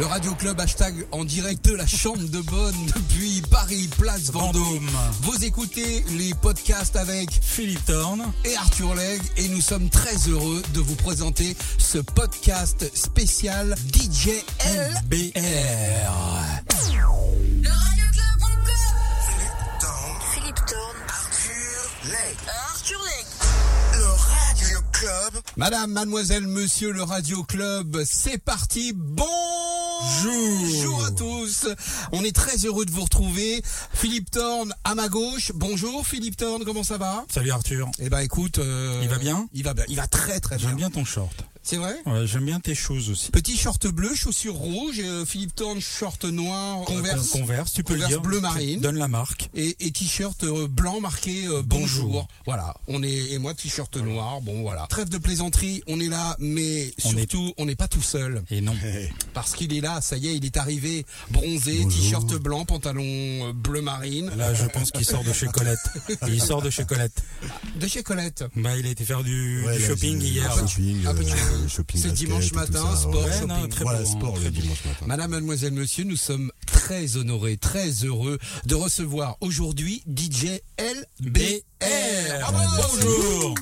Le Radio Club hashtag en direct de la chambre de bonne depuis Paris, place Vendôme. Vendôme. Vous écoutez les podcasts avec Philippe Thorne. et Arthur Legge et nous sommes très heureux de vous présenter ce podcast spécial DJ LBR. Le Radio Club encore Philippe Thorne, Arthur Legge. Le Radio Club. Madame, mademoiselle, monsieur le Radio Club, c'est parti. Bonjour Bonjour à tous. On est très heureux de vous retrouver. Philippe Thorne à ma gauche. Bonjour Philippe Thorne, comment ça va? Salut Arthur. Eh ben écoute, euh, Il va bien? Il va bien. Il va très très bien. J'aime bien ton short. C'est vrai Ouais, j'aime bien tes choses aussi. Petit short bleu, chaussures rouges, euh, Philippe Thorne short noir, Converse. Con- Converse, tu peux Converse le dire. bleu marine. Donne la marque. et, et t-shirt euh, blanc marqué euh, bonjour. Bonjour. Voilà, on est et moi t-shirt noir. Bon voilà. Trêve de plaisanterie, on est là, mais On est- surtout on n'est pas tout seul Et non. parce qu'il est là. Ça y est, il est arrivé, bronzé, t-shirt blanc, pantalon euh, bleu marine, Là, je pense qu'il sort de chez Colette. Il sort de chez Colette. de chez Colette. Bah, il a été faire du, Ouais, du là, shopping hier. un peu de shopping, Un peu de euh, shopping. shopping C'est dimanche matin, ça, sport, ouais. Shopping. non, très Voilà, beau, sport très le beau. dimanche matin. Madame, mademoiselle, monsieur, nous sommes très honorés, très heureux de recevoir aujourd'hui DJ LBR. BR. Bravo. Bonjour.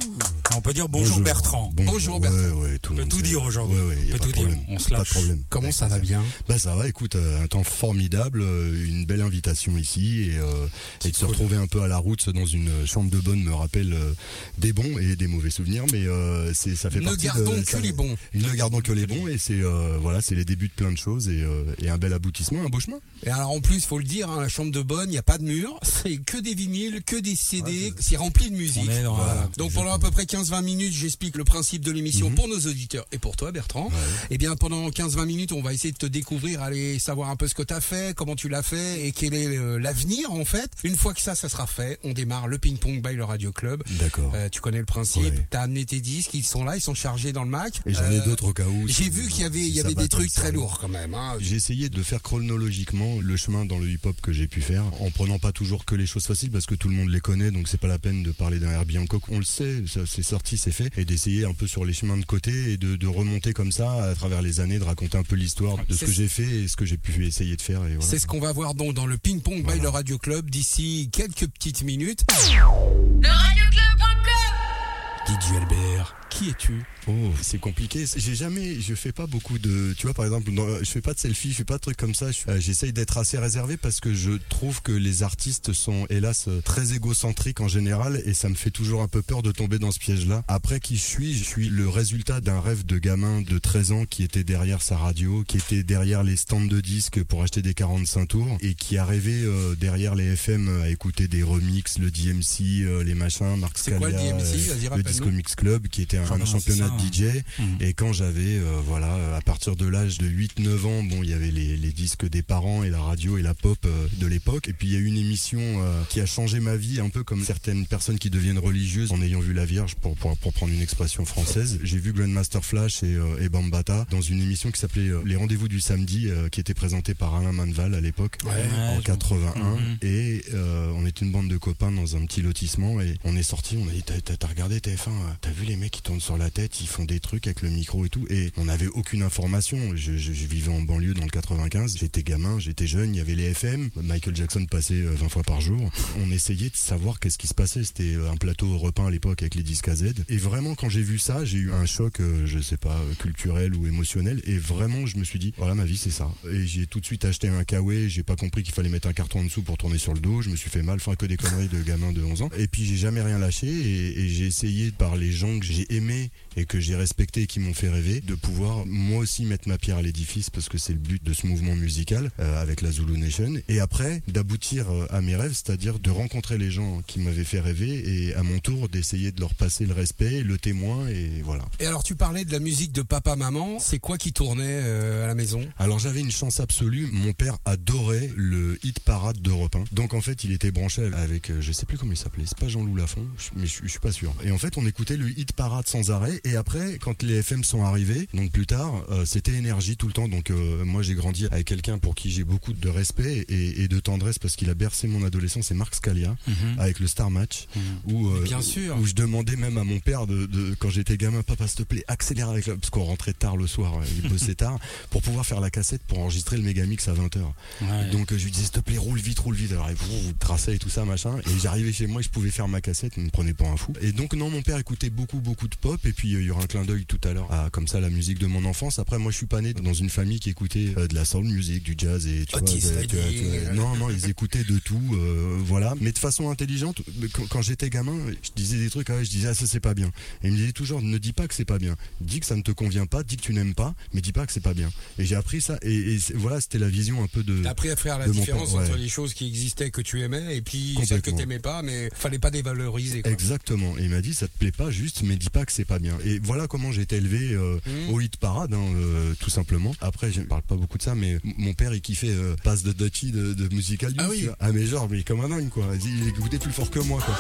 On peut dire bonjour, Bertrand. Bonjour, Bertrand. Ouais, ouais, tout On peut tout dire aujourd'hui. Ouais, On peut pas tout de dire. problème. On se Pas de lâche. problème. Comment ça va bien? Bah ça va, écoute, euh, un temps formidable, euh, une belle invitation ici et, euh, et de se retrouver un peu à la route dans une chambre de bonne me rappelle euh, des bons et des mauvais souvenirs, mais euh, c'est ça fait Ne partie gardons de, que ça- les bons. Ne gardons que les bons et c'est euh, voilà, c'est les débuts de plein de choses et, euh, et un bel aboutissement, un beau chemin. Et alors en plus, faut le dire, hein, la chambre de bonne, il n'y a pas de mur, c'est que des vinyles, que des CD, c'est rempli de musique. Dans Voilà. la- Donc pendant à peu près 15-20 minutes, j'explique le principe de l'émission Mhm. pour nos auditeurs et pour toi Bertrand. Et bien pendant 15-20 minutes, on va essayer de te découvrir, aller savoir un peu ce que tu as fait, comment tu l'as fait et quel est euh, l'avenir en fait. Une fois que ça, ça sera fait, on démarre le ping-pong by le Radio Club. D'accord. Euh, tu connais le principe, Ouais. t'as amené tes disques, ils sont là, ils sont chargés dans le Mac. Et j'en ai Euh, d'autres au cas où. J'ai vu qu'il y avait, il y si ça avait va des trucs très lourds quand même. Hein. J'ai essayé de faire chronologiquement le chemin dans le hip-hop que j'ai pu faire, en prenant pas toujours que les choses faciles parce que tout le monde les connaît, donc c'est pas la peine de parler d'un Herbie Hancock. On le sait, ça, c'est sorti, c'est fait, et d'essayer un peu sur les chemins de côté et de, de remonter comme ça à travers les années, de raconter un peu l'histoire de ce que j'ai fait et ce que j'ai pu essayer de faire. Et voilà. C'est ce qu'on va voir donc dans le ping-pong by Voilà. le Radio Club d'ici quelques petites minutes. Le Radio Club encore DJ Albert, qui es-tu Oh, c'est compliqué. J'ai jamais, je fais pas beaucoup de, tu vois, par exemple, je fais pas de selfie, je fais pas de trucs comme ça. Je- euh, J'essaye d'être assez réservé parce que je trouve que les artistes sont, hélas, euh, très égocentriques en général et ça me fait toujours un peu peur de tomber dans ce piège-là. Après, qui je suis Je suis le résultat d'un rêve de gamin de 13 ans qui était derrière sa radio, qui était derrière les stands de disques pour acheter des 45 tours et qui a rêvé euh, derrière les FM à écouter des remixes, le DMC, euh, les machins, Marc C'est quoi le Scalia, DMC euh, le. Disco Mix Club qui était un, Un championnat de. DJ Mhm. et quand j'avais euh, voilà à partir de l'âge de 8 9 ans bon il y avait les, les disques des parents et la radio et la pop euh, de l'époque et puis il y a une émission euh, qui a changé ma vie un peu comme certaines personnes qui deviennent religieuses en ayant vu la Vierge pour pour, pour prendre une expression française j'ai vu Grandmaster Flash et, euh, et Bambata dans une émission qui s'appelait Les rendez-vous du samedi euh, qui était présentée par Alain Manval à l'époque Ouais, en je- 81 Mhm. et euh, on était une bande de copains dans un petit lotissement et on est sorti on a dit t'as, regardé TF1 euh, t'as vu les mecs qui tournent sur la tête ils font des trucs avec le micro et tout et on n'avait aucune information. Je, je- vivais en banlieue dans le 95 j'étais gamin j'étais jeune il y avait les FM Michael Jackson passait euh, 20 fois par jour. On essayait de savoir qu'est-ce qui se passait c'était euh, un plateau repeint à l'époque avec les disques à Z. Et vraiment quand j'ai vu ça j'ai eu un choc euh, je sais pas euh, culturel ou émotionnel et vraiment je me suis dit voilà ma vie c'est ça. Et j'ai tout de suite acheté un Kawaii j'ai pas compris qu'il fallait mettre un carton en dessous pour tourner sur le dos je me suis fait mal enfin que des conneries de gamin de 11 ans. Et puis j'ai jamais rien lâché et, et j'ai essayé par les gens que j'ai aimés et que j'ai respectés et qui m'ont fait rêver de pouvoir moi aussi mettre ma pierre à l'édifice parce que c'est le but de ce mouvement musical euh, avec la Zulu Nation. Et après d'aboutir euh, à mes rêves c'est-à-dire de rencontrer les gens qui m'avaient fait rêver et à mon tour d'essayer de leur passer le respect le témoin et voilà. Et alors tu parlais de la musique de papa maman, c'est quoi qui tournait euh, à la maison? Alors j'avais une chance absolue, mon père adorait le hit parade d'Europe 1. Donc en fait il était branché avec, euh, je sais plus comment il s'appelait, c'est pas Jean-Loup Lafont, mais je, je suis pas sûr. Et en fait on écoutait le hit parade sans arrêt. Et après, quand les FM sont arrivés, donc plus tard, euh, c'était énergie tout le temps. Donc euh, moi, j'ai grandi avec quelqu'un pour qui j'ai beaucoup de respect et, et de tendresse parce qu'il a bercé mon adolescence. C'est Marc Scalia Mhm. avec le Star Match, où, euh, bien sûr. où je demandais même à mon père de, de- quand j'étais gamin, papa s'il te plaît, accélère avec la, parce qu'on rentrait tard le soir, il bossait tard, pour pouvoir faire la cassette pour enregistrer le Megamix à 20h. Ouais. Donc je lui disais s'il te plaît roule vite roule vite alors il vous traçait et tout ça machin et j'arrivais chez moi je pouvais faire ma cassette il me prenait pour un fou et donc non mon père écoutait beaucoup beaucoup de pop et puis euh, il y aura un clin d'œil tout à l'heure à comme ça la musique de mon enfance après moi je suis pas né dans une famille qui écoutait euh, de la soul music du jazz et tu Otis vois, tu vois, non non ils écoutaient de tout euh, voilà mais de façon intelligente quand, quand j'étais gamin je disais des trucs ah je disais ah ça c'est pas bien et il me disait toujours ne dis pas que c'est pas bien dis que ça ne te convient pas dis que tu n'aimes pas mais dis pas que c'est pas bien et j'ai appris ça et, voilà c'était la vision un peu de T'as appris à faire la différence père, ouais. entre les choses qui existaient que tu aimais et puis celles que t'aimais pas, mais fallait pas dévaloriser. Quoi. Exactement. Et il m'a dit ça te plaît pas juste, mais dis pas que c'est pas bien. Et voilà comment j'ai été élevé euh, Mhm. au hit parade, hein, euh, tout simplement. Après, je ne parle pas beaucoup de ça, mais mon père il kiffait euh, passe de Dutchy de, de Musical Youth, Ah oui. Ah mais genre mais comme un dingue quoi. Il écoutait plus fort que moi quoi.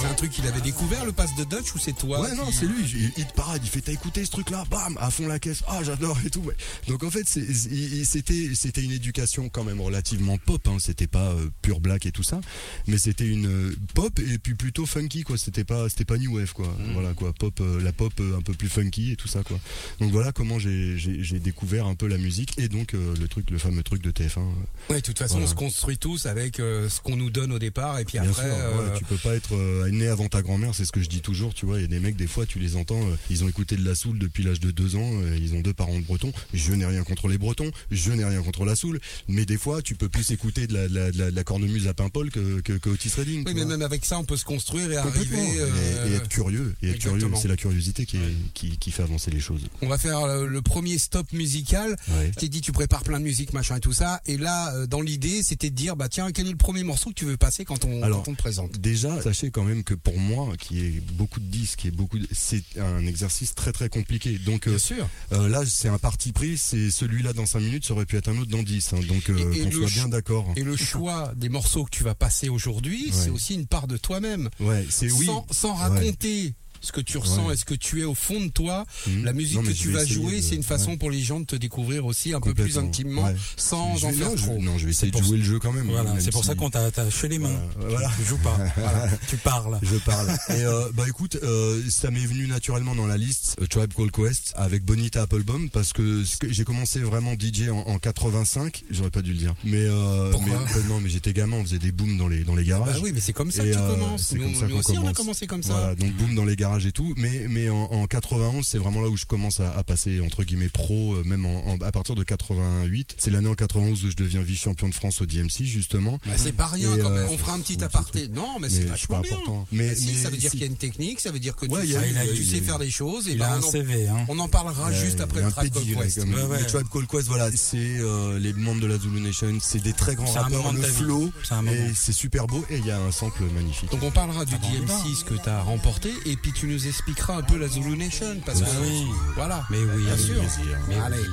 C'est un truc qu'il avait découvert le pass de Dutch ou c'est toi Ouais, non, c'est lui. Il, hit parade. Il fait, t'as écouté ce truc-là, bam, à fond la caisse. Ah, j'adore et tout. ouais. Donc en fait, c'était, c'était une éducation quand même relativement pop. Hein. C'était pas euh, pure black et tout ça, mais c'était une euh, pop et puis plutôt funky quoi. C'était pas, c'était pas new wave quoi. Voilà quoi, pop, euh, la pop euh, un peu plus funky et tout ça quoi. Donc voilà comment j'ai, découvert un peu la musique et donc le truc, le fameux truc de TF1. euh, Ouais, de toute façon, Voilà. on se construit tous avec ce qu'on nous donne au départ et puis Bien après. sûr, ouais, tu peux pas être né avant ta grand-mère, c'est ce que je dis toujours, tu vois. Il y a des mecs, des fois, tu les entends, euh, ils ont écouté de la soul depuis l'âge de deux ans, euh, ils ont deux parents de bretons. Je n'ai rien contre les bretons, je n'ai rien contre la soul, mais des fois, tu peux plus écouter de la, de la, de la, de la cornemuse à Paimpol que, que, que Otis Redding. Oui, mais vois. même avec ça, on peut se construire et arriver. Et- euh, et, être curieux, et être curieux, c'est la curiosité qui, est- qui, qui fait avancer les choses. On va faire le premier stop musical. Ouais. Je t'ai dit, tu prépares plein de musique, machin et tout ça. Et là, dans l'idée, c'était de dire, bah tiens, quel est le premier morceau que tu veux passer quand on, Alors, quand on te présente? Déjà, sachez quand même que pour moi, qui est beaucoup de disques et beaucoup, de- c'est un exercice très très compliqué. Donc euh, Bien sûr. Euh, là, c'est un parti pris. C'est celui-là dans 5 minutes, ça aurait pu être un autre dans 10. hein. donc, euh, qu'on soit bien d'accord. Et le choix des morceaux que tu vas passer aujourd'hui, Ouais. c'est aussi une part de toi-même. Ouais, c'est oui. Sans, sans raconter ce que tu ressens Ouais. et ce que tu es au fond de toi, Mhm. la musique Non, que tu vas jouer, de- c'est une façon ouais. pour les gens de te découvrir aussi un peu plus intimement, Ouais. sans Je en faire je- trop. Non, je vais essayer de jouer le jeu quand même. Voilà, c'est pour si- ça qu'on t'a attaché les mains. Voilà. Tu joues pas. Voilà, tu parles. Je parle. Et euh, bah écoute, euh, ça m'est venu naturellement dans la liste euh, Tribe Called Quest avec Bonita Applebaum parce que, j'ai commencé vraiment DJ en, en 85. J'aurais pas dû le dire. Mais, euh, Pourquoi mais non, mais j'étais gamin, on faisait des booms dans les dans les garages. Bah oui, mais c'est comme ça que tu commences. Nous, aussi, on a commencé comme ça. Donc boom dans les garages et tout. Mais, mais en, en 91, c'est vraiment là où je commence à, à passer entre guillemets pro, euh, même en, en- à partir de 88. C'est l'année en 91 où je deviens vice-champion de France au DMC justement. Bah, c'est pas rien Et, quand même. euh, On fera un petit aparté. Non, mais, Mais c'est vachement pas bien. important. Mais- Bah, si, mais ça veut dire si. qu'il y a une technique, ça veut dire que Ouais, tu, il y a- sais- il y a- tu il y sais a- faire des choses. Et Il ben, a un on, en, CV, hein. on en parlera juste après le Tribe Called Quest. Les Tribe Called Quest, voilà, c'est euh, les membres de la Zulu Nation, c'est des très grands rappeurs, le flow, C'est super beau, et il y a un sample magnifique. Donc on parlera du. DMC, ce que tu as remporté, et puis tu nous expliqueras un peu la Zulu Nation. Parce que, Ah oui. voilà. Mais oui, bien sûr. Mais Allez. oui.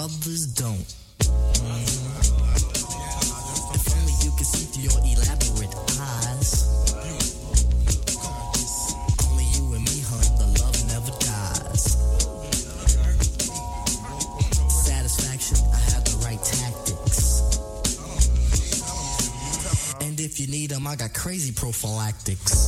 Brothers don't. If only you could see through your elaborate eyes. Only you and me, hun, the love never dies. Satisfaction, I have the right tactics. And if you need them, I got crazy prophylactics.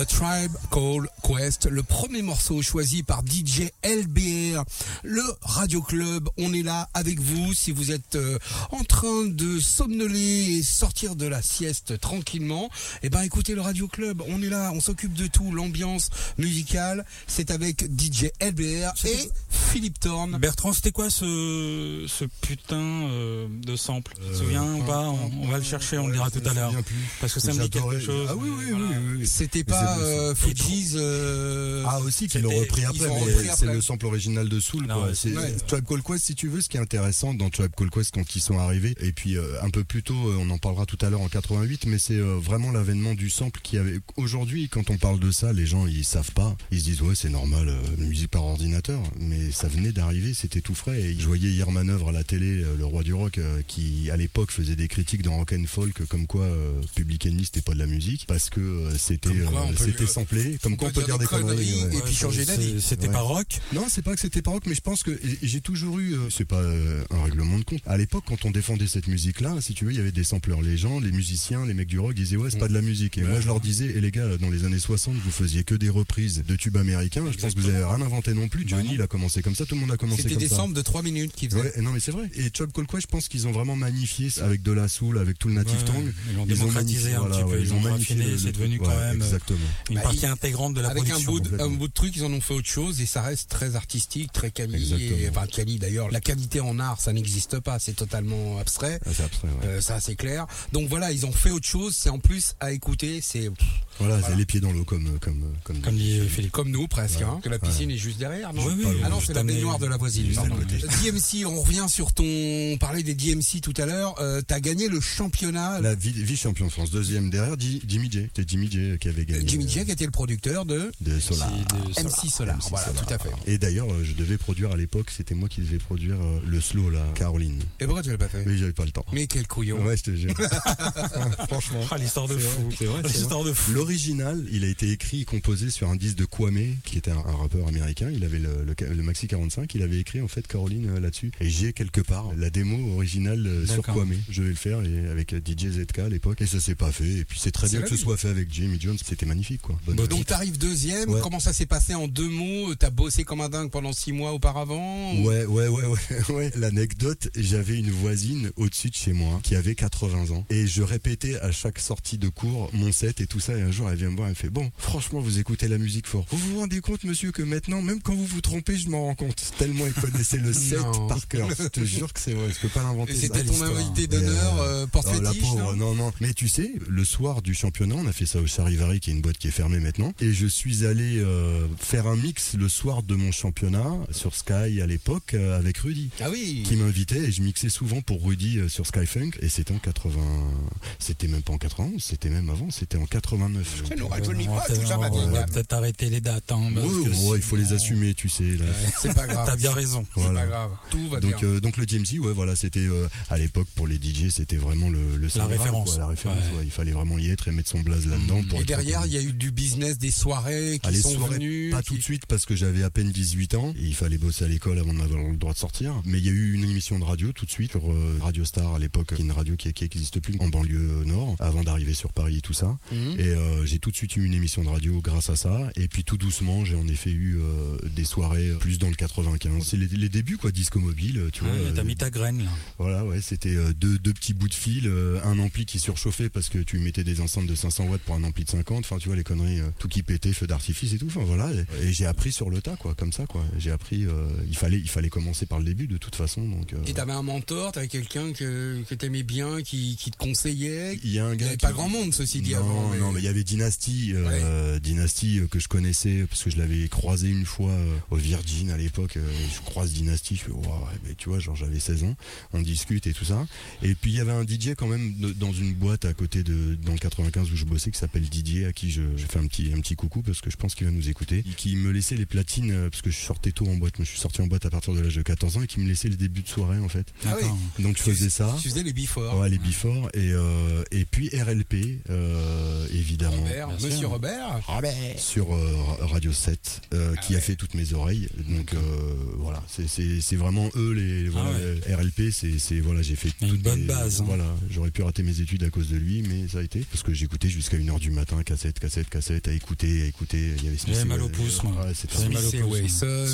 A Tribe Called Quest, le premier morceau choisi par DJ Le Radio Club. On est là avec vous si vous êtes euh, en train de somnoler et sortir de la sieste tranquillement. Eh ben écoutez le Radio Club, on est là, on s'occupe de tout, l'ambiance musicale, c'est avec DJ LBR et Philippe Thorne. Bertrand, c'était quoi ce, ce putain euh, de sample? Tu te souviens ou pas? on, on va le chercher, on le dira tout à l'heure. Parce que ça me dit quelque chose. Ah oui, oui, Voilà. oui, oui, oui. C'était pas euh, euh, Ah aussi qu'ils l'ont repris après, mais c'est le sample original de Soul. Non, quoi. ouais, C'est ouais. Tribe Called Quest, si tu veux, ce qui est intéressant dans Tribe Called Quest quand ils sont arrivés, et puis euh, un peu plus tôt, euh, on en parlera tout à l'heure en 88, mais c'est euh, vraiment l'avènement du sample qui avait. Aujourd'hui, quand on parle de ça, les gens ils savent pas, ils se disent ouais c'est normal, euh, musique par ordinateur, mais ça venait d'arriver, c'était tout frais. Et je voyais hier manœuvre à la télé, euh, le roi du rock, euh, qui à l'époque faisait des critiques dans Rock and Folk, comme quoi euh, Public Enemy c'était pas de la musique, parce que euh, c'était quoi, euh, samplé, comme quoi on peut dire des conneries. ouais. et puis changer d'avis. C'était Ouais. pas rock Non, c'est pas que c'était pas rock, mais je pense que j'ai toujours eu. euh, c'est pas euh, un règlement de compte. À l'époque, quand on défendait cette musique-là, si tu veux, il y avait des sampleurs. Les gens, les musiciens, les mecs du rock disaient ouais, c'est pas de la musique. Et moi, je leur disais, et les gars, dans les années 60, vous faisiez que des reprises de tubes américains. Je pense que vous avez rien inventé non plus. Johnny, il a commencé comme ça. Tout le monde a commencé C'était comme des ça. samples de 3 minutes qui faisaient. Ouais, non mais c'est vrai. Et Chop Call Quest, je pense qu'ils ont vraiment magnifié ça avec de la soul, avec tout le native Ouais, tongue. Ils ont démocratisé magnifié, un voilà, petit peu, ouais, ils ont magnifié c'est devenu quand Ouais, même Exactement. une Bah, partie il- intégrante de la Avec un production. bout, de, un bout de truc, ils en ont fait autre chose et ça reste très artistique, très quali. Et, enfin, quali d'ailleurs. La qualité en art, ça n'existe pas, c'est totalement abstrait. Ah, c'est abstrait, ouais. Euh, ça, c'est clair. Donc voilà, ils ont fait autre chose. C'est en plus à écouter. C'est Voilà, c'est les pieds dans l'eau comme comme comme. Comme dit Philippe. comme nous presque. Hein, que la piscine est juste derrière. Non Oui, oui, ah non, c'est la baignoire de la voisine. DMC, on revient sur ton. On parlait des DMC tout à l'heure. Euh, T'as gagné le championnat. La vie- vice-champion de France, deuxième derrière Jimmy J. C'était Jimmy J qui avait gagné. Jimmy euh, J qui était le producteur de de Solar. de Solar. MC Solar. MC voilà, Solar. tout à fait. Et d'ailleurs, euh, je devais produire à l'époque, c'était moi qui devais produire euh, le slow là, Caroline. Et pourquoi tu l'as pas fait? Mais j'avais pas le temps. Mais quel couillon. Ouais, je te jure. Franchement. Ah, l'histoire de fou. c'est vrai. L'histoire de fou. L'original, il a été écrit et composé sur un disque de Kwame, qui était un, un rappeur américain. Il avait le, le- le Maxi 45. Il avait écrit en fait Caroline euh, là-dessus. Et j'ai quelque part la démo originale euh, sur. Kwame. Je vais le faire et avec euh, DJ ZK à l'époque. Et ça s'est pas fait. Et puis c'est très bien que ce soit fait avec Jimmy Jones. C'était magnifique quoi. Bonne Bon, idée. Donc t'arrives deuxième, Ouais. comment ça s'est passé en deux mots? T'as bossé comme un dingue pendant six mois auparavant ou- Ouais, ouais, ouais, ouais, ouais. L'anecdote, j'avais une voisine au-dessus de chez moi qui avait 80 ans et je répétais à chaque sortie de cours mon set et tout ça et un jour elle vient me voir, elle me fait bon, franchement vous écoutez la musique fort. Vous vous rendez compte monsieur que maintenant même quand vous vous trompez je m'en rends compte tellement il connaissait le set Non. par cœur. Je te jure que c'est vrai, je peux pas l'inventer. C'était ton invité d'honneur, euh, euh, porte Oh, la fétiche, pauvre, non non, non. Mais tu sais, le soir du championnat, on a fait ça au Charivari, qui est une boîte qui est fermée maintenant. Et je suis allé euh, faire un mix le soir de mon championnat sur Sky à l'époque euh, avec Rudy. Ah oui. Qui m'invitait et je mixais souvent pour Rudy euh, sur Skyfunk et c'était en 80 c'était même pas en 91 c'était même avant c'était en 89 On va pas tout ça, peut-être- arrêter les dates. Hein, parce Ouais, que ouais, il faut les assumer tu sais. C'est pas grave. T'as bien raison. C'est Voilà. pas grave. Tout va Donc, bien. euh, donc le DMC, ouais, voilà, c'était euh, à l'époque pour les DJ, c'était vraiment le, le référence. quoi, la référence. Ouais. ouais. il fallait vraiment y être et mettre son blaze là-dedans. pour Et derrière, il y a eu du business, des soirées qui Ah, les sont soirées, venues. pas qui- tout de suite parce que j'avais à peine 18 ans et il fallait bosser à l'école avant d'avoir le droit de sortir. Mais il y a eu une émission de radio tout de suite sur euh, Radio Star à l'époque, qui est une radio qui n'existe plus en banlieue nord, avant d'arriver sur Paris et tout ça. Mhm. Et euh, j'ai tout de suite eu une émission de radio grâce à ça. Et puis tout doucement, j'ai en effet eu euh, des soirées plus dans le 95. C'est les, les débuts quoi, disco mobile, tu vois. Ouais, T'as euh, mis ta graine là. voilà, ouais, c'était deux, deux petits bouts de fil, un ampli qui surchauffait parce que tu mettais des enceintes de 500 watts pour un ampli de 50. Enfin, tu vois les conneries, tout qui pétait, feu d'artifice et tout. Enfin voilà, et, et j'ai appris sur le tas, quoi, comme ça, quoi. J'ai appris, euh, il fallait, il fallait commencer par le début de toute façon. Donc, euh, Et t'avais un mentor, t'avais quelqu'un que, que t'aimais bien, qui, qui te conseillait? il y a un Il avait qui- pas grand monde, ceci dit, non, avant. mais- non, mais il y avait Dynasty, euh, Dynasty euh, que je connaissais parce que je l'avais croisé une fois euh, au Virgin à l'époque. euh, je croise Dynasty, je fais waouh, ouais, mais tu vois, genre j'avais 16 ans, on discute et tout ça. Et puis il y avait un DJ quand même dans une boîte à côté de dans le 95 où je bossais qui s'appelle Didier à qui je, je fais un petit un petit coucou parce que je pense qu'il va nous écouter. Et qui me laissait les platines euh, parce que je sortais tôt en boîte. Je suis sorti en boîte à partir de l'âge de 14 ans et qui me laissait les débuts de soirée en fait. Ah oui. Donc je faisais ça. Tu faisais les before. Ouais, les Before et euh, et puis RLP euh, évidemment Robert, Bien Monsieur sûr. Robert. sur euh, Ra- Radio 7 euh, qui a fait toutes mes oreilles donc euh, voilà c'est- vraiment eux les voilà, ouais. les RLP c'est voilà j'ai fait Une bonne mes- base, hein. voilà j'aurais pu rater mes études à cause de lui mais ça a été parce que j'écoutais jusqu'à 1h du matin cassette cassette cassette à écouter à écouter il y avait J'avais mal au Wesson. pouce, moi. c'était mal au Wesson,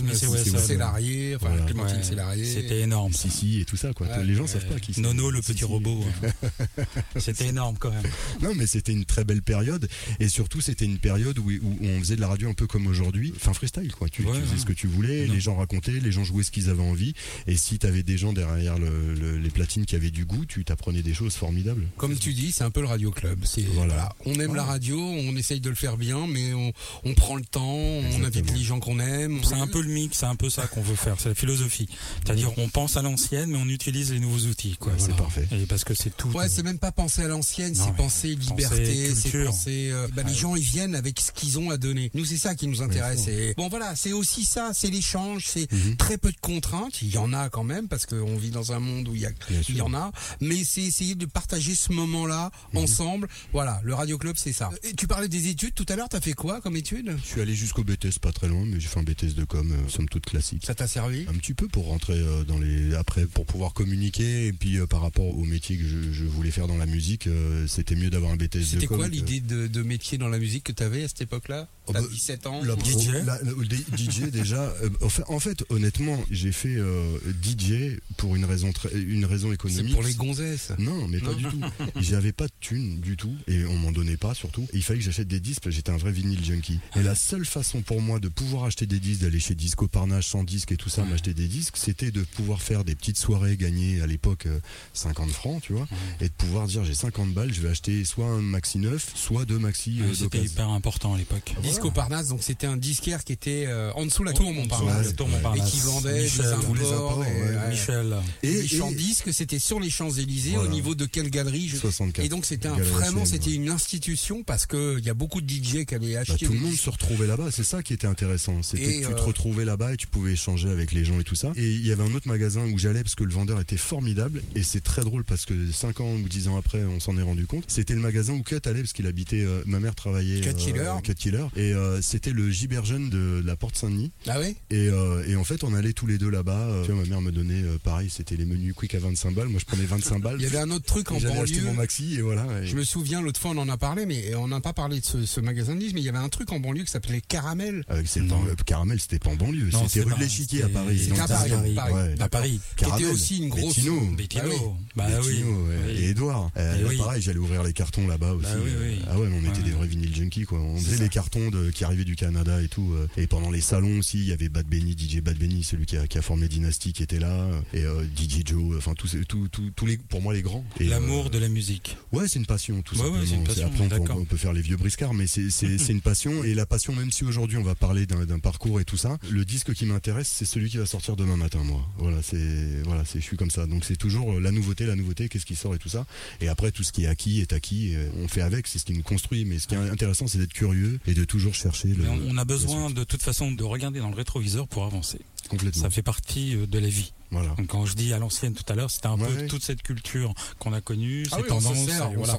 enfin. Clémentine. C'était énorme. si si et tout ça quoi les gens savent pas qui c'est. Nono, le petit robot. hein. C'était énorme quand même. Non, mais c'était une très belle période. Et surtout, c'était une période où, où on faisait de la radio un peu comme aujourd'hui. Enfin, freestyle, quoi. Tu, Ouais, tu faisais ouais. ce que tu voulais, Non. les gens racontaient, les gens jouaient ce qu'ils avaient envie. Et si t'avais des gens derrière le- le- les platines qui avaient du goût, tu t'apprenais des choses formidables. Comme tu dis, c'est un peu le radio club. C'est Voilà. voilà. On aime la radio, on essaye de le faire bien, mais on, on prend le temps, on invite les gens qu'on aime. C'est un peu le mix, c'est un peu ça qu'on veut faire, c'est la philosophie. C'est-à-dire on pense à l'ancienne, mais on utilise les nouveaux outils. Quoi, c'est parfait. Et parce que c'est tout. Ouais, c'est même pas penser à l'ancienne, c'est penser penser liberté, c'est culture. Penser. euh, bah, les gens ils viennent avec ce qu'ils ont à donner. Nous c'est ça qui nous intéresse. Et bon voilà, c'est aussi ça, c'est l'échange, c'est Mhm. très peu de contraintes. Il y en a quand même parce qu'on vit dans un monde où il y a, il y en a, mais c'est essayer de partager ce moment-là Mhm. ensemble. Voilà, le radio club c'est ça. Et tu parlais des études tout à l'heure. T'as fait quoi comme études Je suis allé jusqu'au BTS pas très loin, mais j'ai fait un BTS de com, euh, somme toute classique. Ça t'a servi? Un petit peu pour rentrer euh, dans les après pour pouvoir communiquer et puis euh, par rapport au métier que je, je voulais faire dans la musique, euh, c'était mieux d'avoir un BTS de C'était com. quoi que- l'idée de, de métier dans la musique que t'avais à cette époque-là Oh, bah, 17 ans La DJ? la- la- le DJ déjà. euh, en, fait, en fait, honnêtement, j'ai fait euh, DJ pour une raison très, une raison C'est économique. pour les gonzesses. Non, mais pas Non. du tout. J'avais pas de thunes du tout et on m'en donnait pas surtout. Et il fallait que j'achète des disques. parce que J'étais un vrai vinyle junkie. Et la seule façon pour moi de pouvoir acheter des disques, d'aller chez Disco Parnage sans disques et tout ça, m'acheter des disques, c'était de pouvoir faire des petites soirées gagner à l'époque euh, 50 francs, tu vois, et de pouvoir dire j'ai 50 balles, je vais acheter soit un maxi neuf, soit deux maxi euh, Ouais, C'était hyper important à l'époque. Disco Parnasse, donc c'était un disquaire qui était euh, en dessous la tour Montparnasse. Et qui vendait des Michel, les imports, et. Michel. Et, Et- les champs et- disques, c'était sur les Champs-Élysées, Voilà. au niveau de quelle galerie je- 64. Et donc c'était vraiment c'était ouais. une institution parce que il y a beaucoup de DJ qui allaient Bah, acheter. tout le des monde se retrouvait là-bas, c'est ça qui était intéressant. C'était tu euh, te retrouvais là-bas et tu pouvais échanger avec les gens et tout ça. Et il y avait un autre magasin où j'allais parce que le vendeur était formidable. Et c'est très drôle parce que 5 ans ou 10 ans après, on s'en est rendu compte. C'était le magasin où Cut allait parce qu'il habitait, euh, ma mère travaillait. Cut Killer. Cut Killer. Et euh, c'était le Giberjeune de la Porte Saint-Denis. Ah oui? Et, euh, et en fait, on allait tous les deux là-bas. Euh, tu vois, ma mère me donnait, euh, pareil, c'était les menus quick à 25 balles. Moi, je prenais 25 balles. Il y avait un autre truc en J'allais acheter banlieue. mon maxi et voilà. Et- Je me souviens l'autre fois on en a parlé, mais on n'a pas parlé de ce, ce magasin de disques, mais il y avait un truc en banlieue qui s'appelait Caramel. Avec ses Non. pas- euh, Caramel, c'était pas en banlieue, Non, c'était rue de l'Échiquier à Paris. c'était à Paris, 15e. Paris. Ouais. À Paris. Qui Caramel, était aussi une grosse. Bettino. Bettino. Ah oui. Bah oui. Bettino, ouais. Oui. Et Edouard. Euh, Eh oui. Pareil, j'allais ouvrir les cartons là-bas aussi. Bah oui, oui. Ah ouais, on était des vrais vinyles junkies quoi. On faisait les cartons de, qui arrivaient du Canada et tout. euh, Et pendant les salons aussi, il y avait Bad Benny, DJ Bad Benny, celui qui a, qui a formé Dynasty qui était là. Et euh, DJ Joe, enfin tous, tous, tous les, pour moi les grands. L'amour euh, de la musique. Ouais, c'est une passion, tout Ouais, ouais, une passion, après, on peut, d'accord. on peut faire les vieux briscards, mais c'est une passion et la passion, même si aujourd'hui on va parler d'un parcours et tout ça, le disque qui m'intéresse, c'est celui qui va sortir demain matin, moi. Voilà, c'est voilà, je suis comme ça. Donc c'est toujours la nouveauté, la nouveauté, qu'est-ce qui sort et tout ça. Et après tout ce qui est acquis est acquis, on fait avec, c'est ce qui nous construit. Mais ce qui est intéressant, c'est d'être curieux et de toujours chercher le. On, on a besoin de toute façon de regarder dans le rétroviseur pour avancer. Complètement. Ça fait partie euh, de la vie. Voilà. Donc, quand je dis à l'ancienne tout à l'heure, c'était un Ouais, peu ouais. toute cette culture qu'on a connue, Ah ces oui, se tendances, sert, et voilà.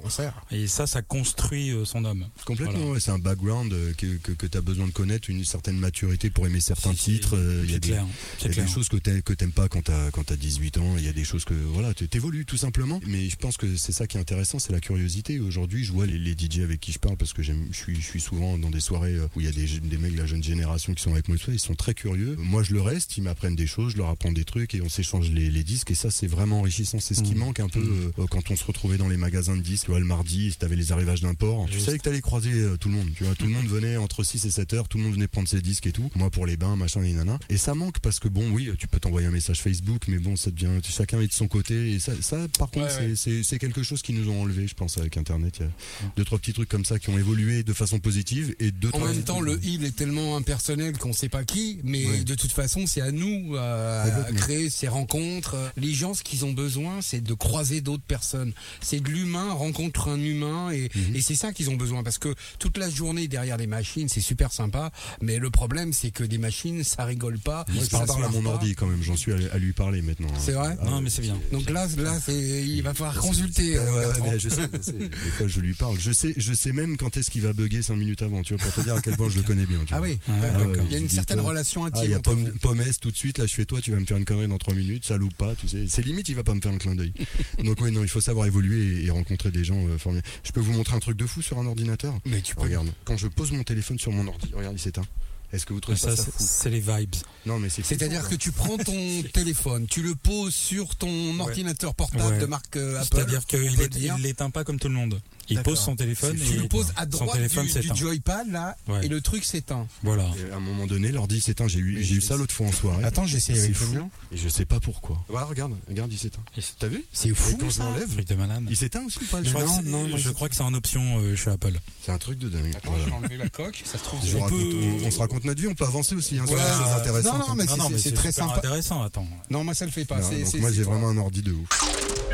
Et ça, ça construit euh, son homme. Complètement, Voilà. ouais, c'est un background euh, que, que, que tu as besoin de connaître, une certaine maturité pour aimer certains Si, titres. Il y a des, y a clair. des choses que que t'aimes pas quand t'as quand t'as 18 ans. Il y a des choses que voilà, tu t'évolues tout simplement. Mais je pense que c'est ça qui est intéressant, c'est la curiosité. Aujourd'hui, je vois les, les DJ avec qui je parle parce que je suis je suis souvent dans des soirées où il y a des, des mecs de la jeune génération qui sont avec moi. Ils sont très curieux. Moi, je le reste. Ils m'apprennent des choses, je leur apprends des trucs et on s'échange les, les disques. Et ça, c'est vraiment enrichissant. C'est ce qui Mhm. manque un peu euh, quand on se retrouvait dans les magasins de disques. Tu le mardi, t'avais les arrivages d'import. Tu Juste. savais que t'allais croiser euh, tout le monde. Tu vois, tout le monde venait entre 6 et 7 heures. Tout le monde venait prendre ses disques et tout. Moi, pour les bains, machin, et nana. Et ça manque parce que bon, oui, tu peux t'envoyer un message Facebook, mais bon, ça devient chacun est de son côté. Et ça, ça par contre, Ouais, c'est- ouais. c'est c'est quelque chose qui nous ont enlevé, je pense, avec Internet. Il y a deux, trois petits trucs comme ça qui ont évolué de façon positive et deux, En trois même temps, le il est tellement impersonnel qu'on sait pas qui, mais de toute façon, c'est à nous euh, à créer ces rencontres. Les gens, ce qu'ils ont besoin, c'est de croiser d'autres personnes. C'est de l'humain rencontre un humain, et, Mhm. et c'est ça qu'ils ont besoin parce que toute la journée derrière les machines, c'est super sympa, mais le problème, c'est que des machines, ça rigole pas. Moi, ça je parle à mon pas. ordi quand même. J'en suis à, à lui parler maintenant. C'est vrai Ah Non, mais c'est bien. Donc là, là, c'est, il va falloir consulter. Euh, ouais, je sais, je sais. Des fois, je lui parle. Je sais, je sais même quand est-ce qu'il va bugger 5 minutes avant, tu vois, pour te dire à quel point je le connais bien. tu Ah vois. oui, Ah, ouais, il y a une certaine relation Ah, intime. il y a entre Pomme, tout de suite, là je fais toi, tu vas me faire une connerie dans 3 minutes, ça loupe pas, tu sais. C'est limite, il va pas me faire un clin d'œil. Donc oui, non, il faut savoir évoluer et, et rencontrer des gens euh, formidables. Je peux vous montrer un truc de fou sur un ordinateur? Mais tu peux. Regarde, quand je pose mon téléphone sur mon ordi, regarde, il s'éteint. Est-ce que vous trouvez Ça, pas ça c'est- fou? c'est les vibes. Non, mais c'est C'est-à-dire que tu prends ton téléphone, tu le poses sur ton ordinateur portable Ouais. de marque euh, Apple. C'est-à-dire qu'il l'éteint pas comme tout le monde. Il pose son téléphone Tu et le poses à son droite téléphone du, s'éteint. du joypad là, Ouais. et le truc s'éteint. Voilà. Et à un moment donné, l'ordi s'éteint. J'ai eu, j'ai eu je- ça l'autre fois en soirée. Attends, j'essaie C'est avec le fou. Et je sais pas pourquoi. Voilà, regarde, regarde, il s'éteint. T'as vu C'est Et fou quand je ça. l'enlève, Truc de malade. il s'éteint aussi ou pas le Je crois, que non, non, je crois que c'est en option euh, chez Apple. C'est un truc de dingue. Attends, Voilà. je vais enlever la coque. Ça se trouve. Je on raconte- on, on se raconte notre vie, on peut avancer aussi hein, choses intéressantes. non, non, mais c'est- très sympa. intéressant. Attends. Non, moi ça le fait pas. Moi j'ai vraiment un ordi de ouf.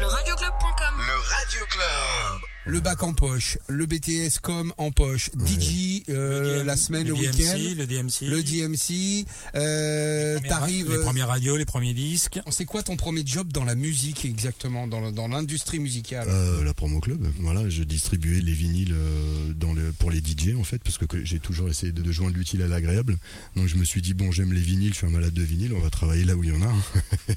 Le radioclub.com. Le Radio Club. Le bac en poche, le BTS com en poche, DJ euh, la semaine, le, week-end, le DMC, le DMC. Euh, les premières- T'arrives. les premières radios, les premiers disques. C'est quoi ton premier job dans la musique exactement, dans, l'industrie musicale? Euh, la promo club, voilà, je distribuais les vinyles euh, dans le, pour les DJ en fait, parce que que j'ai toujours essayé de, de joindre l'utile à l'agréable. Donc je me suis dit bon, j'aime les vinyles, je suis un malade de vinyle, on va travailler là où il y en a. hein.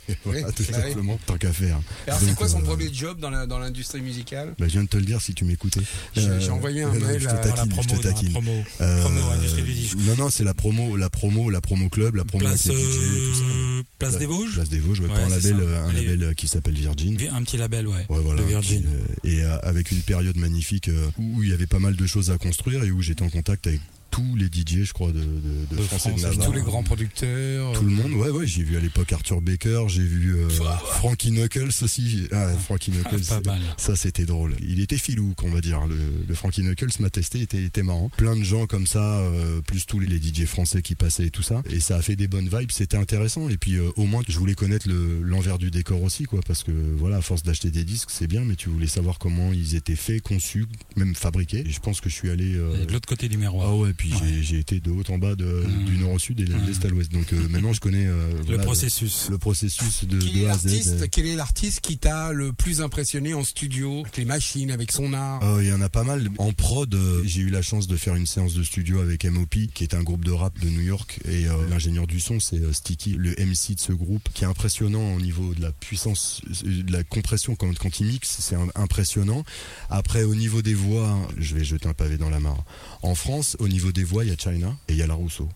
voilà, Oui, tout oui. simplement, tant qu'à faire. Alors c'est Donc, quoi son euh, premier job dans l'industrie musicale bah, Je viens de te le dire si tu m'écoutais. J'ai- j'ai envoyé un mail je à- te Dans la taquine, je promo, te dans la taquine. promo. Euh, Promo, industrie. Non, non, c'est la promo, la promo, la promo club, la promo Place, avec les DJ, tout ça. euh, Place Pla- des Vosges Place des Vosges, ouais, pour un label, euh, un label euh, qui s'appelle Virgin. Un petit label, ouais. Ouais, voilà. De Virgin. Qui, euh, et euh, avec une période magnifique euh, où il y avait pas mal de choses à construire et où j'étais en contact avec tous les DJ, je crois, de, de, de France France et de. Tous les grands producteurs. Tout le monde, ouais, ouais, j'ai vu à l'époque Arthur Baker, j'ai vu euh, Frankie Knuckles aussi. Ah, Frankie Knuckles. pas mal. Ça, c'était drôle. Il était filou, qu'on va dire. Le, le Frankie Knuckles m'a testé, était, était marrant. Plein de gens comme ça, euh, plus tous les, les DJ français qui passaient et tout ça. Et ça a fait des bonnes vibes, c'était intéressant. Et puis, euh, au moins, je voulais connaître le- l'envers du décor aussi, quoi. Parce que, voilà, à force d'acheter des disques, c'est bien, mais tu voulais savoir comment ils étaient faits, conçus, même fabriqués. Et je pense que je suis allé. euh, de l'autre côté du miroir. ah ouais, puis Ouais. j'ai- j'ai été de haut en bas de, Mmh. du nord au sud et de Mmh. l'est à l'ouest. Donc euh, maintenant je connais euh, le voilà, processus. le processus de, Quel de est l'artiste Quel est l'artiste qui t'a le plus impressionné en studio, avec les machines, avec son art? Ah, Il y en a pas mal. En prod, euh, j'ai eu la chance de faire une séance de studio avec MOP, qui est un groupe de rap de New York. Et euh, l'ingénieur du son, c'est euh, Sticky, le MC de ce groupe, qui est impressionnant au niveau de la puissance, de la compression quand, quand il mixe, c'est impressionnant. Après, au niveau des voix, je vais jeter un pavé dans la mare. En France, au niveau des voix, il y a China et il y a La Rousseau.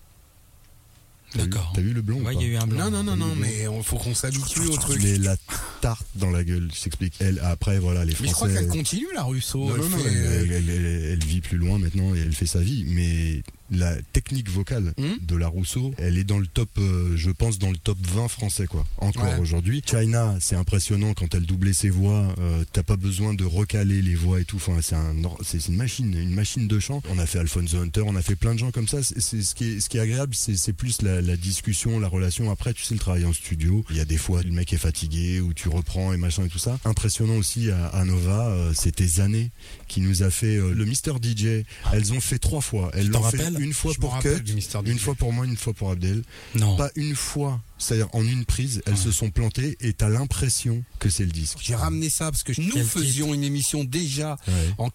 T'as vu- D'accord. T'as vu le blond ou Ouais, il y a eu un blanc. Non, non, non, non, mais il faut qu'on s'habitue au truc. Mais la tarte dans la gueule, je t'explique. Elle, après, voilà, les Mais je crois Français. qu'elle continue, la Rousseau. Non, elle non, non, fait, euh, elle- elle- elle- elle vit plus loin maintenant et elle fait sa vie. Mais la technique vocale Mhm. de la Rousseau, elle est dans le top, euh, je pense, dans le top 20 français, quoi. Encore Ouais. aujourd'hui. China, c'est impressionnant quand elle doublait ses voix. euh, T'as pas besoin de recaler les voix et tout. Enfin, c'est un, une machine, une machine de chant. On a fait Alphonse Hunter, on a fait plein de gens comme ça. C'est c'est- ce qui est, ce qui est agréable, c'est c'est plus la, la discussion, la relation. Après, tu sais, le travail en studio. Il y a des fois, le mec est fatigué ou tu reprends et machin et tout ça. Impressionnant aussi à, à Nova, euh, c'était Zané qui nous a fait euh, le Mister DJ. Elles ont fait trois fois. Elles Tu t'en l'ont fait rappelles une fois Je pour Cut, une fois pour moi, une fois pour Abdel. Non. Pas une fois. C'est-à-dire en une prise, elles Ouais. se sont plantées et t'as l'impression que c'est le disque. J'ai ramené ça parce que nous faisions une émission déjà Ouais. en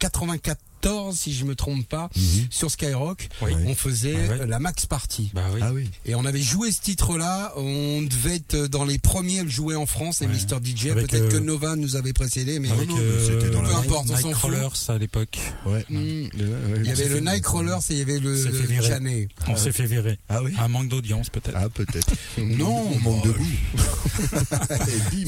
94, si je me trompe pas, Mhm. sur Skyrock. Oui. On faisait Ah ouais. euh, la Max Party. Bah oui. Ah oui. Et on avait joué ce titre-là. On devait être dans les premiers à le jouer en France. Et Ouais. Mr. DJ, peut-être que euh, Nova nous avait précédé, mais Avec non, euh, c'était dans la- Peu importe, on s'en Nightcrawlers à l'époque. Ouais. Mm. Mmh, il y avait le fait- Nightcrawler et il y avait le. Janet. On s'est fait virer. Ah oui. Un manque d'audience peut-être. Ah peut-être. Non, on manque de goût.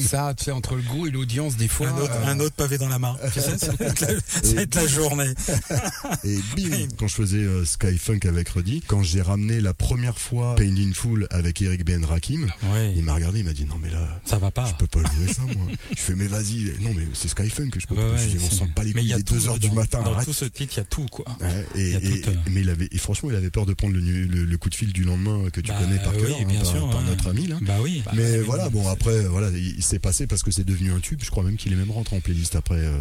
Ça, tu sais, entre le goût et l'audience, des fois. un, autre, euh, un autre pavé dans la mare. Tu sais, ça va être la, ça va être la journée. Et bim, quand je faisais euh, Skyfunk avec Rudy, quand j'ai ramené la première fois Pain in Full avec Eric Ben Rakim, Ouais. il m'a regardé, il m'a dit non mais là, Ça va pas. je peux pas jouer ça moi. je fais mais vas-y, non mais c'est Skyfunk que je peux Ouais, pas. ouais, Je dis, on sent pas les couilles, il est tout 2 heures du dans- matin, Dans arrête. tout ce titre, il y a tout quoi. Et, Il y a et- tout, euh, mais il avait, et franchement, il avait peur de prendre le, nu- le, le coup de fil du lendemain que tu Bah, connais par oui, cœur, hein, bien par, sûr, par notre ami là. Bah oui. mais voilà, bon après, voilà, il, s'est passé parce que c'est devenu un tube. Je crois même qu'il est même rentré en playlist après euh,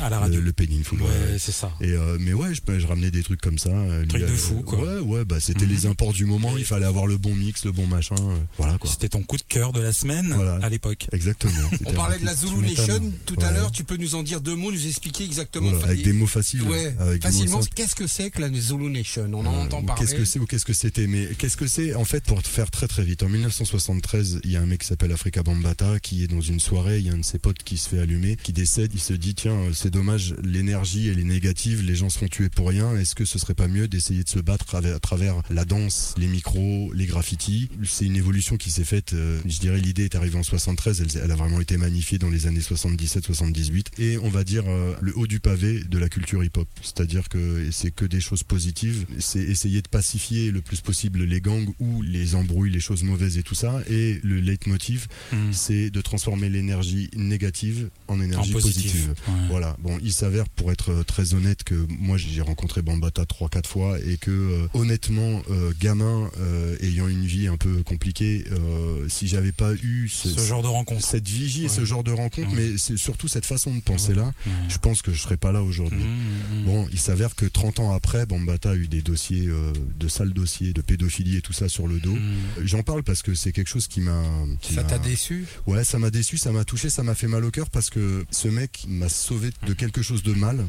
à la le, radio. le Painful. Ouais, ouais. c'est ça. Et euh, mais ouais, je, je ramenais des trucs comme ça. euh, Truc de fou, quoi. Ouais, ouais, bah c'était Mhm. les imports du moment. Il fallait avoir le bon mix, le bon machin. euh, voilà quoi. C'était ton coup de cœur de la semaine Voilà. à l'époque. Exactement. On parlait de la. Zulu. Nation tout à l'heure. Tu peux nous en dire deux mots, nous expliquer exactement. Voilà, avec des mots faciles. Ouais, avec des mots facilement. Qu'est-ce que c'est que la Zulu Nation On en Euh, entend parler. Qu'est-ce que c'est ou qu'est-ce que c'était Mais qu'est-ce que c'est En fait, pour te faire très très vite, en 1973, il y a un mec qui s'appelle Afrika Bambata qui est dans une soirée. Il y a un de ses potes qui se fait allumer, qui décède. Il se dit tiens, c'est dommage, l'énergie elle est négative, les gens se font tuer pour rien. Est-ce que ce serait pas mieux d'essayer de se battre à, travers la danse, les micros, les graffitis? C'est une évolution qui s'est faite. euh, je dirais l'idée est arrivée en 73. Elle, elle a vraiment été magnifiée dans les années 77-78 et on va dire euh, le haut du pavé de la culture hip-hop. C'est-à-dire que c'est que des choses positives. C'est essayer de pacifier le plus possible les gangs ou les embrouilles, les choses mauvaises et tout ça. Et le leitmotiv, Hmm. c'est de transformer l'énergie négative en énergie En positive. Ouais. Voilà. Bon, il s'avère, pour être euh, très honnête, que moi j'ai rencontré Bambata trois, quatre fois et que euh, honnêtement, euh, gamin euh, ayant une vie un peu compliquée, si j'avais pas eu ce, Ce genre de rencontre. cette vigie et ce genre de rencontre, Ouais. mais c'est surtout cette façon de penser là, Ouais. je pense que je serais pas là aujourd'hui. Mmh, mmh. Bon, il s'avère que 30 ans après, Bambata a eu des dossiers, de sales dossiers, de pédophilie et tout ça sur le dos. Mmh. J'en parle parce que c'est quelque chose qui m'a. Ça t'a déçu? Ouais, ça m'a déçu, ça m'a touché, ça m'a fait mal au cœur parce que ce mec m'a sauvé de quelque chose de mal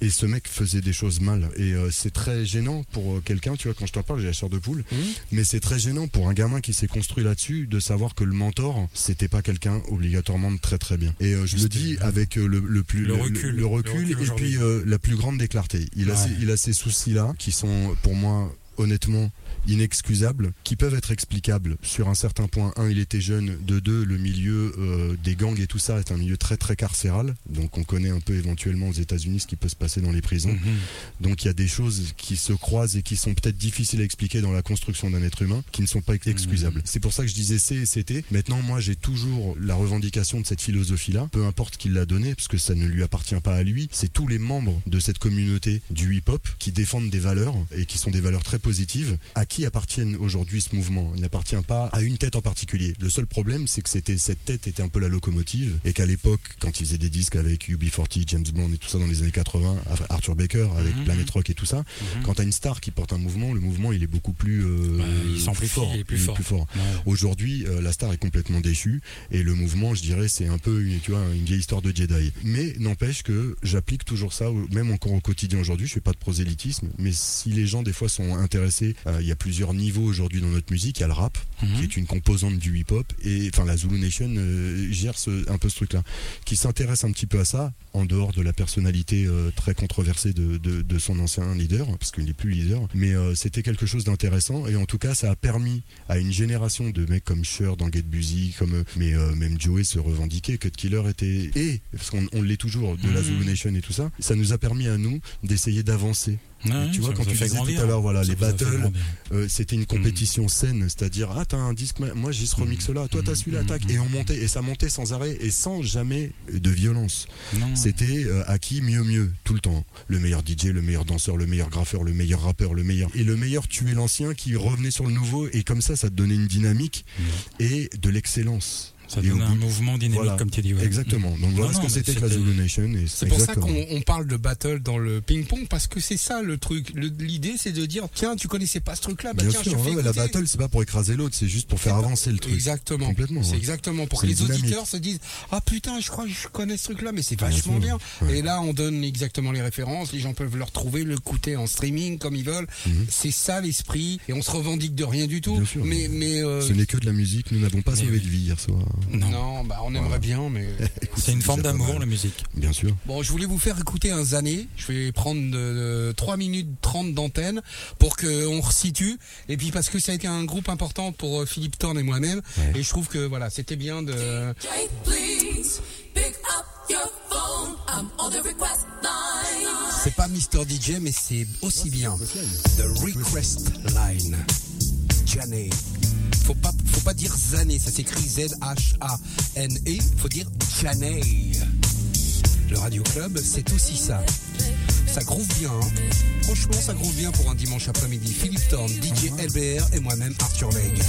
et ce mec faisait des choses mal. Et euh, c'est très gênant pour euh, quelqu'un, tu vois, quand je t'en parle, j'ai la chair de poule, Mhm. mais c'est très gênant pour un gamin qui s'est construit là-dessus de savoir que le mentor, c'était pas quelqu'un obligatoirement de très très bien. Et euh, je le dis avec le, le plus Le recul. le, recul, Le recul et puis la plus grande déclarté. Il a il a ces soucis-là qui sont pour moi honnêtement inexcusables, qui peuvent être explicables sur un certain point. Un, il était jeune. De deux, le milieu euh, des gangs et tout ça est un milieu très très carcéral. Donc on connaît un peu éventuellement aux États-Unis ce qui peut se passer dans les prisons. Mhm. Donc il y a des choses qui se croisent et qui sont peut-être difficiles à expliquer dans la construction d'un être humain, qui ne sont pas excusables. C'est pour ça que je disais c'est et c'était. Maintenant, moi, j'ai toujours la revendication de cette philosophie-là, peu importe qui l'a donnée, parce que ça ne lui appartient pas à lui. C'est tous les membres de cette communauté du hip-hop qui défendent des valeurs et qui sont des valeurs très positives. À qui appartiennent aujourd'hui ce mouvement? Il n'appartient pas à une tête en particulier. Le seul problème, c'est que c'était cette tête était un peu la locomotive et qu'à l'époque, quand ils faisaient des disques avec UB40, James Bond et tout ça dans les années 80, Arthur Baker avec Mhm. Planet Rock et tout ça, Mhm. quand t'as une star qui porte un mouvement, le mouvement il est beaucoup plus, euh, Bah, il s'amplifie, fort. il est plus fort. fort. Ouais. Aujourd'hui, euh, la star est complètement déchue et le mouvement, je dirais, c'est un peu une, tu vois, une vieille histoire de Jedi. Mais n'empêche que j'applique toujours ça, même encore au quotidien aujourd'hui. Je fais pas de prosélytisme, mais si les gens des fois sont intéressés, euh, il y a plusieurs niveaux aujourd'hui dans notre musique. Il y a le rap, Mhm. qui est une composante du hip-hop, et enfin la Zulu Nation euh, gère ce- un peu ce truc-là, qui s'intéresse un petit peu à ça, en dehors de la personnalité euh, très controversée de, de, de son ancien leader, parce qu'il n'est plus leader. Mais c'était quelque chose d'intéressant, et en tout cas, ça a permis à une génération de mecs comme Cher, dans Get Busy, comme mais euh, même Joey se revendiquait, Cut Killer était et parce qu'on on l'est toujours de la Mhm. Zulu Nation et tout ça, ça nous a permis à nous d'essayer d'avancer Tu vois, quand tu disais tout grandir. à l'heure, voilà, les battles, euh, c'était une compétition saine, c'est-à-dire, ah, t'as un disque, moi j'ai ce remix là, toi t'as celui-là, tac, et on montait, et ça montait sans arrêt, et sans jamais de violence. C'était euh, à qui mieux mieux, tout le temps. Le meilleur DJ, le meilleur danseur, le meilleur graffeur, le meilleur rappeur, le meilleur. Et le meilleur tuait l'ancien qui revenait sur le nouveau, et comme ça, ça te donnait une dynamique et de l'excellence. Ça donne un mouvement dynamique, Voilà. comme tu dis. ouais. Exactement. Donc voilà Non, ce non, que c'était que la Zulu Nation. C'est pour ça qu'on on parle de battle dans le ping-pong parce que c'est ça le truc. Le- L'idée c'est de dire tiens tu connaissais pas ce truc-là, bah Bien tiens sûr, je fais ouais, la battle, c'est pas pour écraser l'autre, c'est juste pour faire avancer le truc. Exactement. Complètement, C'est exactement pour que les dynamique. auditeurs se disent ah putain je crois que je connais ce truc-là mais c'est vachement bien. Et là on donne exactement les références, les gens peuvent le retrouver, l'écouter en streaming comme ils veulent. C'est ça l'esprit et on se revendique de rien du tout. Mhm. Mais mais euh, Ce n'est que de la musique, nous n'avons pas sauvé de vie hier soir. Non. bah on aimerait bien mais C'est une forme d'amour, la musique. Bien sûr. Bon, je voulais vous faire écouter un Zané. Je vais prendre euh, 3 minutes 30 d'antenne pour qu'on resitue. Et puis parce que ça a été un groupe important pour euh, Philippe Thorne et moi-même. Ouais. Et je trouve que voilà, c'était bien de... Jay, please pick up your phone. I'm on the request line. C'est pas Mr. DJ, mais c'est aussi bien. The Request Line. Jané. Faut pas, dire Zané, ça s'écrit Z-H-A-N-E. Faut dire Jané. Le Radio Club, c'est aussi ça. Ça groove bien, hein. Franchement, ça groove bien pour un dimanche après-midi. Philippe Thorne, DJ LBR et moi-même Arthur Legge.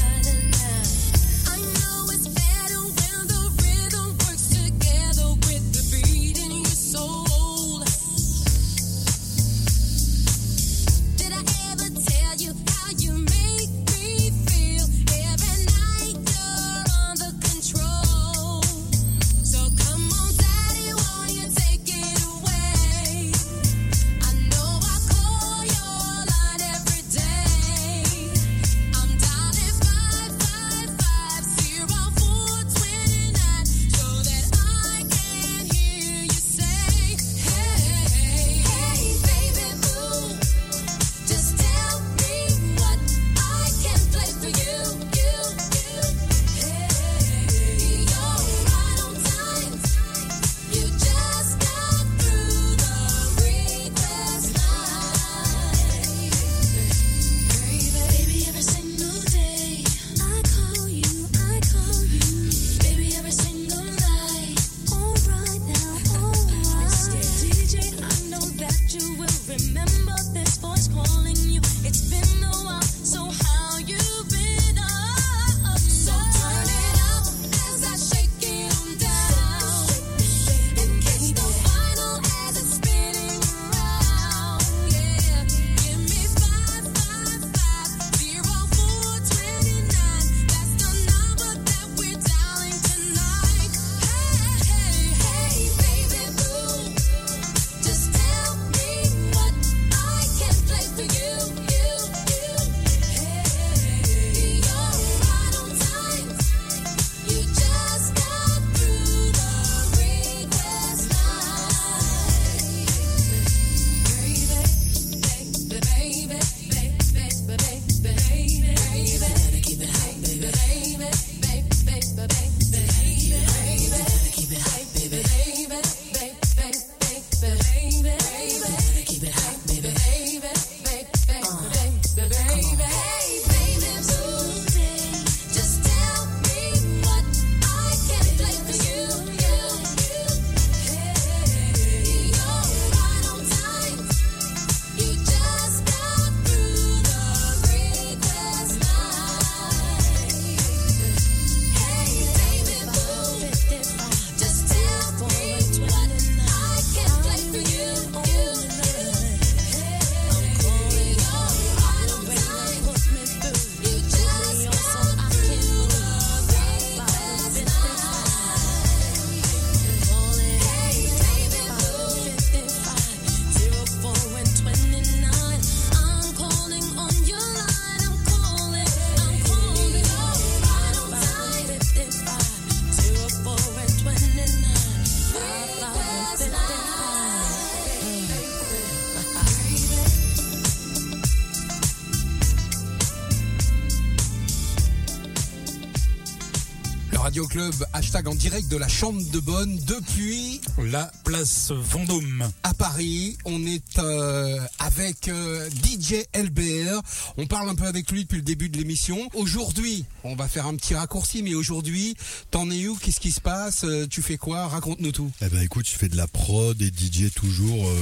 Club, hashtag en direct de la Chambre de Bonne depuis La place Vendôme. à Paris. On est euh, avec euh, DJ LBR. On parle un peu avec lui depuis le début de l'émission. Aujourd'hui, on va faire un petit raccourci, mais aujourd'hui, t'en es où? Qu'est-ce qui se passe? Euh, Tu fais quoi? Raconte-nous tout. Eh ben écoute, je fais de la prod et DJ toujours. Euh,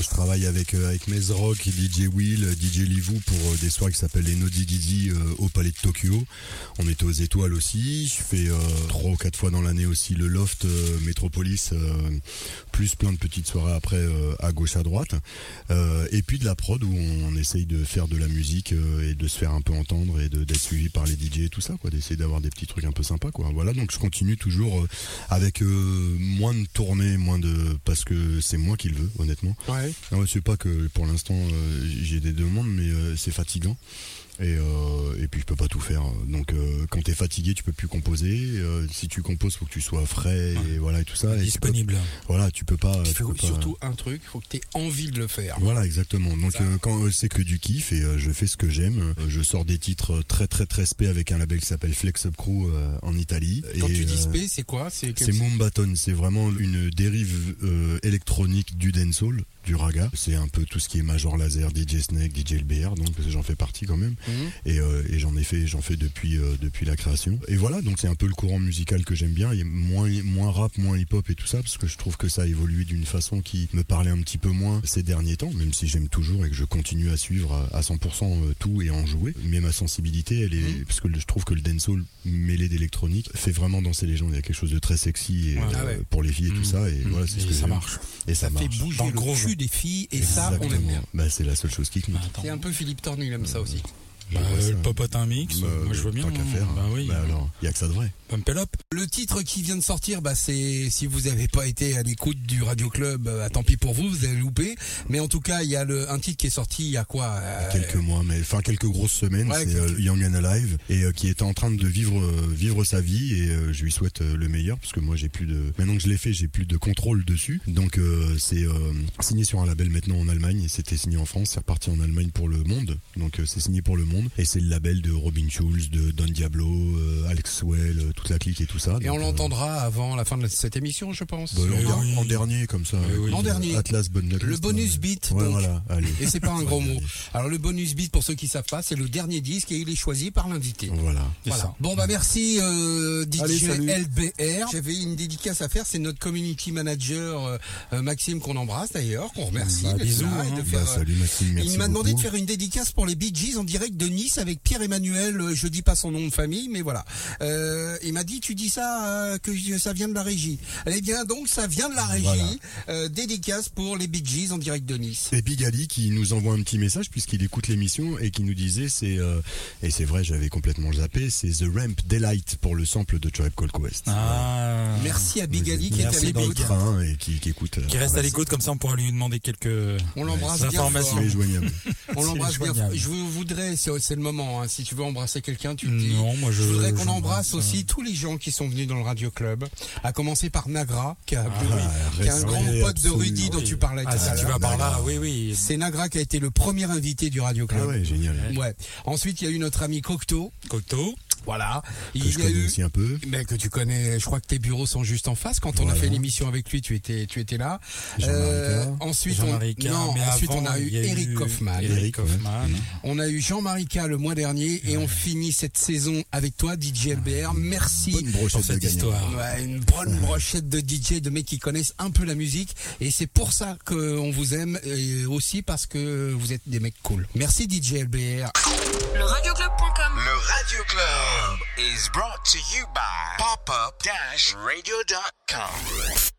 je travaille avec euh, avec Mezrock, DJ Will, DJ Livou pour des soirées qui s'appellent les Nodi Didi au Palais de Tokyo. On était aux étoiles aussi. Je fais trois ou quatre fois dans l'année aussi le Loft Metropolis, euh, plus plein de petites soirées après à gauche à droite. Euh, et puis de la prod où on, essaye de faire de la musique euh, et de se faire un peu entendre et d'être suivi par les DJ et tout ça, quoi. D'essayer d'avoir des petits trucs un peu sympas, quoi. Voilà, donc je continue toujours euh, avec moins de tournées, moins de parce que c'est moi qui le veux, honnêtement. Ouais. Non, c'est pas que pour l'instant j'ai des demandes, mais c'est fatigant. Et, euh, et puis je peux pas tout faire. Donc euh, quand t'es fatigué, tu peux plus composer. Euh, si tu composes, faut que tu sois frais et voilà et tout ça. Et tu peux- Disponible. voilà, tu peux pas. Il tu peux pas- surtout un truc, il faut que tu aies envie de le faire. Voilà, exactement. Donc euh, quand euh, c'est que du kiff et euh, je fais ce que j'aime, euh, je sors des titres très très très spé avec un label qui s'appelle Flex Up Crew euh, en Italie. Quand Et, tu dis spé, c'est quoi? C'est quel- c'est vraiment une dérive euh, électronique du dancehall, du raga. C'est un peu tout ce qui est Major Laser, DJ Snake, DJ LBR, donc j'en fais partie quand même. Mhm. Et, euh, et j'en ai fait, j'en fais depuis euh, depuis la création. Et voilà, donc c'est un peu le courant musical que j'aime bien. Il y a moins moins rap, moins hip hop et tout ça, parce que je trouve que ça a évolué d'une façon qui me parlait un petit peu moins ces derniers temps, même si j'aime toujours et que je continue à suivre à, à 100% tout et en jouer. Mais ma sensibilité, elle est Mhm. parce que je trouve que le dancehall mêlé d'électronique fait vraiment danser les gens. Il y a quelque chose de très sexy et, Ouais. Ah euh, ouais. pour les filles et tout Mhm. ça. Et voilà, c'est ce Et que ça marche. Et ça, Ça fait marche. bouger Dans le le groove. Des filles et ça, on aime bien. Bah, c'est la seule chose qui compte. C'est un peu Philippe Thorne, il aime ça aussi. Bah, le popote un mix, Bah, moi je veux bien. Tant qu'à hein. faire. Bah oui. Bah alors, il y a que ça de vrai. Pump it up. Le titre qui vient de sortir, bah c'est si vous n'avez pas été à l'écoute du Radio Club, euh, tant pis pour vous, vous avez loupé. Mais en tout cas, il y a le, un titre qui est sorti il y a quoi euh, quelques mois, mais enfin quelques grosses semaines. Ouais, c'est quelques- euh, Young and Alive et euh, qui est en train de vivre euh, vivre sa vie et euh, je lui souhaite euh, le meilleur parce que moi j'ai plus de maintenant que je l'ai fait, j'ai plus de contrôle dessus. Donc euh, c'est euh, signé sur un label maintenant en Allemagne et c'était signé en France, c'est reparti en Allemagne pour le monde. Donc euh, c'est signé pour le monde et c'est le label de Robin Schulz, de Don Diablo, euh, Alex Swell, euh, toute la clique et tout ça. Et on Donc, euh, l'entendra avant la fin de cette émission, je pense. bah, en, Oui, der- oui. en dernier comme ça. Oui, oui. En dernier. Atlas Bonne Le bonus beat, Ouais, donc. voilà, allez. Et c'est pas un gros mot. Alors le bonus beat, pour ceux qui savent pas, c'est le dernier disque et il est choisi par l'invité. Voilà. Voilà. ça. Bon bah merci euh, DJ Allez. LBR. J'avais une dédicace à faire, c'est notre community manager euh, euh, Maxime qu'on embrasse d'ailleurs, qu'on remercie. Bah, bisous, hein. de Bah, faire, salut Maxime, merci il m'a demandé de faire une dédicace pour les Bee Gees en direct de Nice avec Pierre-Emmanuel, euh, je dis pas son nom de famille, mais voilà. Euh, il m'a dit, tu dis ça, euh, que ça vient de la régie. Eh bien donc, ça vient de la régie. Voilà. Euh, dédicace pour les Bee Gees en direct de Nice. Et puis Gali qui nous envoie un petit message puisqu'il écoute l'émission et qui nous disait c'est euh, et c'est vrai j'avais complètement zappé c'est The Ramp Delight pour le sample de Tribe Called Quest. Ah. Merci à Voilà. Bigali qui est à Merci dans le l'écoute. train et qui, qui écoute. Qui reste à l'écoute, comme ça on pourra lui demander quelques On l'embrasse Ouais, bien informations. fort. On l'embrasse bien. Je voudrais, c'est le moment, hein, si tu veux embrasser quelqu'un, tu le dis. Non, moi je. Je voudrais qu'on embrasse aussi tous les gens qui sont venus dans le Radio Club, à commencer par Nagra, qui, a, Ah, qui est un grand pote de Rudy dont tu parlais Ah, tout à si tu vas par là, oui, oui. C'est Nagra qui a été le premier invité du Radio Club. Ah ouais génial. Ouais. Ensuite, il y a eu notre ami Cocteau. Cocteau. Voilà. Que Il je y a connais eu aussi un peu. mais que tu connais, je crois que tes bureaux sont juste en face. Quand on a fait l'émission avec lui, tu étais, tu étais là. Euh, ensuite, on, non, mais ensuite avant, on a eu a Eric eu Kaufmann. Eric. Kaufmann. On a eu Jean-Marie K le mois dernier et on finit cette saison avec toi, DJ LBR. Merci. Bonne brochette Pour cette histoire. Ouais, une bonne brochette de DJ, de mecs qui connaissent un peu la musique. Et c'est pour ça qu'on vous aime et aussi parce que vous êtes des mecs cool. Merci DJ LBR. Le radioclub.com Le Radio Is brought to you by popup-radio.com.